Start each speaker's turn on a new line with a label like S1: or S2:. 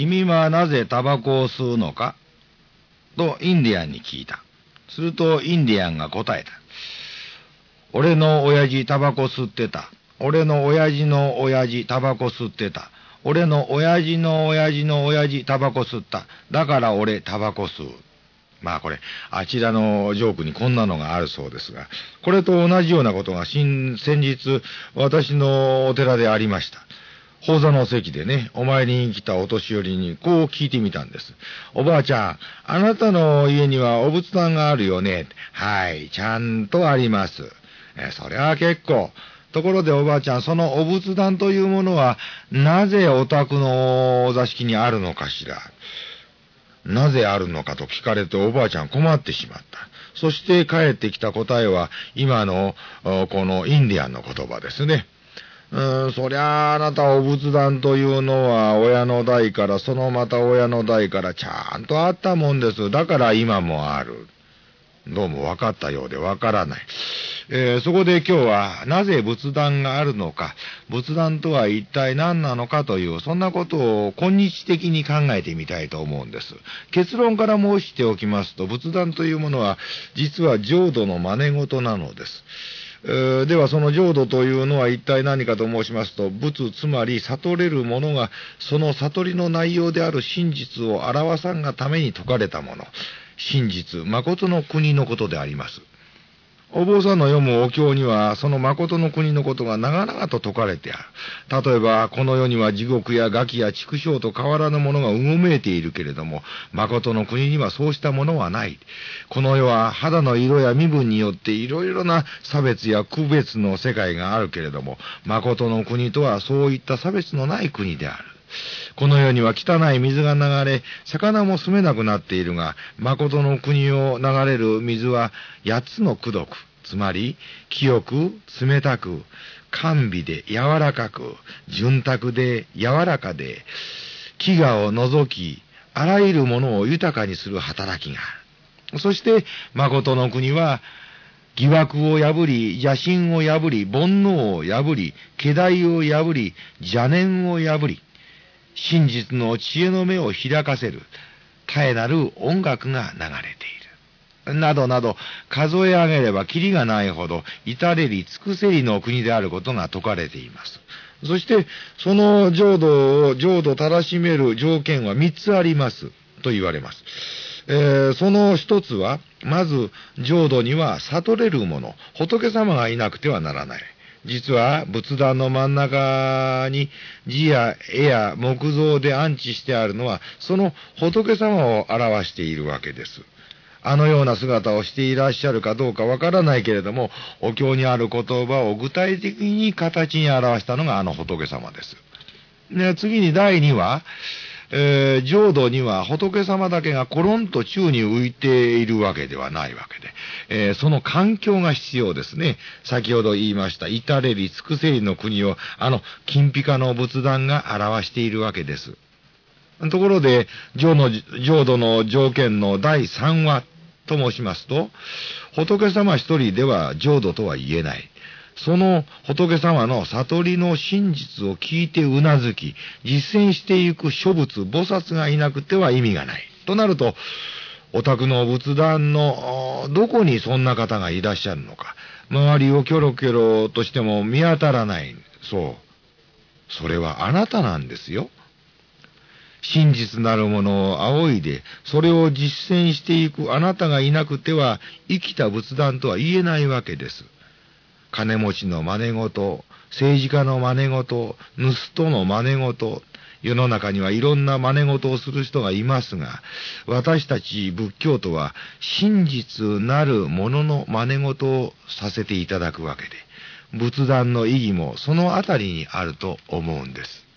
S1: 君はなぜタバコを吸うのか？とインディアンに聞いた。するとインディアンが答えた。俺の親父タバコ吸ってた。俺の親父の親父タバコ吸ってた。俺の親父の親父の親父タバコ吸った。だから俺タバコ吸う。まあこれ、あちらのジョークにこんなのがあるそうですが、これと同じようなことが先日、私のお寺でありました。法座の席でね、お参りに来たお年寄りにこう聞いてみたんです。おばあちゃん、あなたの家にはお仏壇があるよね。はい、ちゃんとあります。えそれは結構。ところでおばあちゃん、そのお仏壇というものは、なぜお宅のお座敷にあるのかしら。なぜあるのかと聞かれておばあちゃん困ってしまった。そして帰ってきた答えは、今の、このインディアンの言葉ですね。うん、そりゃあ、あなたお仏壇というのは親の代から、そのまた親の代からちゃんとあったもんです。だから今もある。どうも分かったようで分からない。えー、そこで今日はなぜ仏壇があるのか、仏壇とは一体何なのかという、そんなことを今日的に考えてみたいと思うんです。結論から申しておきますと、仏壇というものは実は浄土の真似事なのです。えではその浄土というのは一体何かと申しますと、仏、つまり悟れるものが、その悟りの内容である真実を表さんがために説かれたもの。真実、誠の国のことであります。お坊さんの読むお経には、その誠の国のことが長々と説かれてある。例えば、この世には地獄や餓鬼や畜生と変わらぬものがうごめいているけれども、誠の国にはそうしたものはない。この世は肌の色や身分によっていろいろな差別や区別の世界があるけれども、誠の国とはそういった差別のない国である。この世には汚い水が流れ、魚も住めなくなっているが、誠の国を流れる水は八つの功徳、つまり、清く、冷たく、甘美で柔らかく、潤沢で柔らかで、飢餓を除き、あらゆるものを豊かにする働きがある。そして、誠の国は、疑惑を破り、邪心を破り、煩悩を破り、気代を破り、邪念を破り、真実の知恵の目を開かせる、絶えなる音楽が流れている。などなど、数え上げればキリがないほど、至れり尽くせりの国であることが説かれています。そして、その浄土を、浄土たらしめる条件は3つあります。と言われます。えー、その一つは、まず、浄土には悟れるもの、仏様がいなくてはならない。実は仏壇の真ん中に字や絵や木造で安置してあるのは、その仏様を表しているわけです。あのような姿をしていらっしゃるかどうかわからないけれども、お経にある言葉を具体的に形に表したのがあの仏様です。で次に第2は、えー、浄土には仏様だけがコロンと宙に浮いているわけではないわけで、えー、その環境が必要ですね。先ほど言いました、至れり尽くせりの国を、あの、金ピカの仏壇が表しているわけです。ところで、浄の浄土の条件の第3話と申しますと、仏様一人では浄土とは言えない。その仏様の悟りの真実を聞いてうなずき、実践していく諸仏、菩薩がいなくては意味がない。となると、お宅の仏壇のどこにそんな方がいらっしゃるのか、周りをキョロキョロとしても見当たらない。そう。それはあなたなんですよ。真実なるものを仰いで、それを実践していくあなたがいなくては、生きた仏壇とは言えないわけです。金持ちの真似事、政治家の真似事、盗人の真似事、世の中にはいろんな真似事をする人がいますが、私たち仏教徒は真実なるものの真似事をさせていただくわけで、仏壇の意義もそのあたりにあると思うんです。